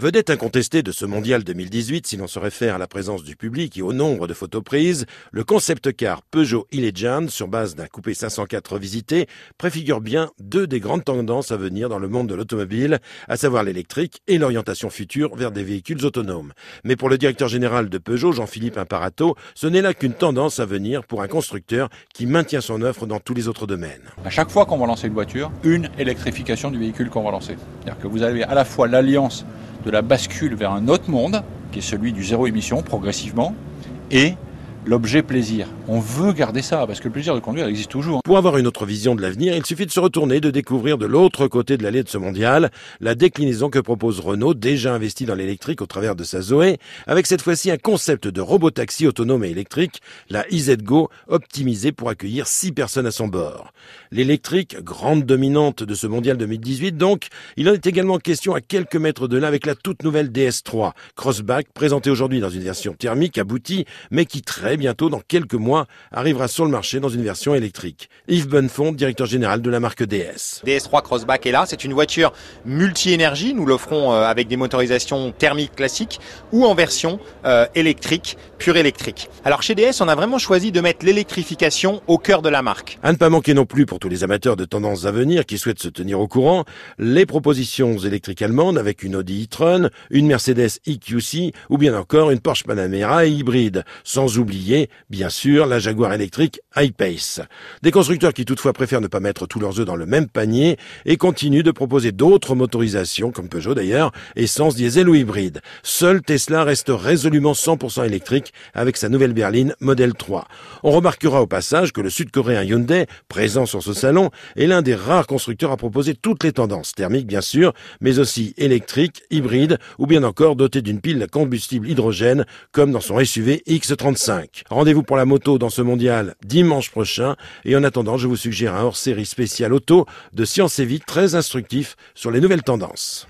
Vedette incontestée de ce mondial 2018, si l'on se réfère à la présence du public et au nombre de photos prises, le concept car Peugeot e sur base d'un coupé 504 visité, préfigure bien deux des grandes tendances à venir dans le monde de l'automobile, à savoir l'électrique et l'orientation future vers des véhicules autonomes. Mais pour le directeur général de Peugeot, Jean-Philippe Imparato, ce n'est là qu'une tendance à venir pour un constructeur qui maintient son offre dans tous les autres domaines. À chaque fois qu'on va lancer une voiture, une électrification du véhicule qu'on va lancer. C'est-à-dire que vous avez à la fois l'alliance de la bascule vers un autre monde, qui est celui du zéro émission, progressivement, et l'objet plaisir. On veut garder ça parce que le plaisir de conduire existe toujours. Pour avoir une autre vision de l'avenir, il suffit de se retourner, de découvrir de l'autre côté de l'allée de ce mondial la déclinaison que propose Renault, déjà investi dans l'électrique au travers de sa Zoé, avec cette fois-ci un concept de robot-taxi autonome et électrique, la EZ-Go, optimisée pour accueillir 6 personnes à son bord. L'électrique, grande dominante de ce mondial 2018 donc, il en est également question à quelques mètres de là avec la toute nouvelle DS3, Crossback, présentée aujourd'hui dans une version thermique aboutie, mais qui très bientôt, dans quelques mois, arrivera sur le marché dans une version électrique. Yves Bonnefond, directeur général de la marque DS. DS3 Crossback est là, c'est une voiture multi-énergie, nous l'offrons euh, avec des motorisations thermiques classiques ou en version euh, électrique, pure électrique. Alors chez DS, on a vraiment choisi de mettre l'électrification au cœur de la marque. À ne pas manquer non plus pour tous les amateurs de tendances à venir qui souhaitent se tenir au courant, les propositions électriques allemandes avec une Audi e-tron, une Mercedes EQC ou bien encore une Porsche Panamera hybride, sans oublier bien sûr, la Jaguar électrique I-Pace. Des constructeurs qui toutefois préfèrent ne pas mettre tous leurs œufs dans le même panier et continuent de proposer d'autres motorisations, comme Peugeot d'ailleurs, essence, diesel ou hybride. Seul Tesla reste résolument 100% électrique avec sa nouvelle berline Model 3. On remarquera au passage que le sud-coréen Hyundai, présent sur ce salon, est l'un des rares constructeurs à proposer toutes les tendances, thermiques bien sûr, mais aussi électriques, hybrides ou bien encore doté d'une pile à combustible hydrogène comme dans son SUV X35. Rendez-vous pour la moto dans ce mondial dimanche prochain. Et en attendant, je vous suggère un hors-série spécial auto de Science et Vie très instructif sur les nouvelles tendances.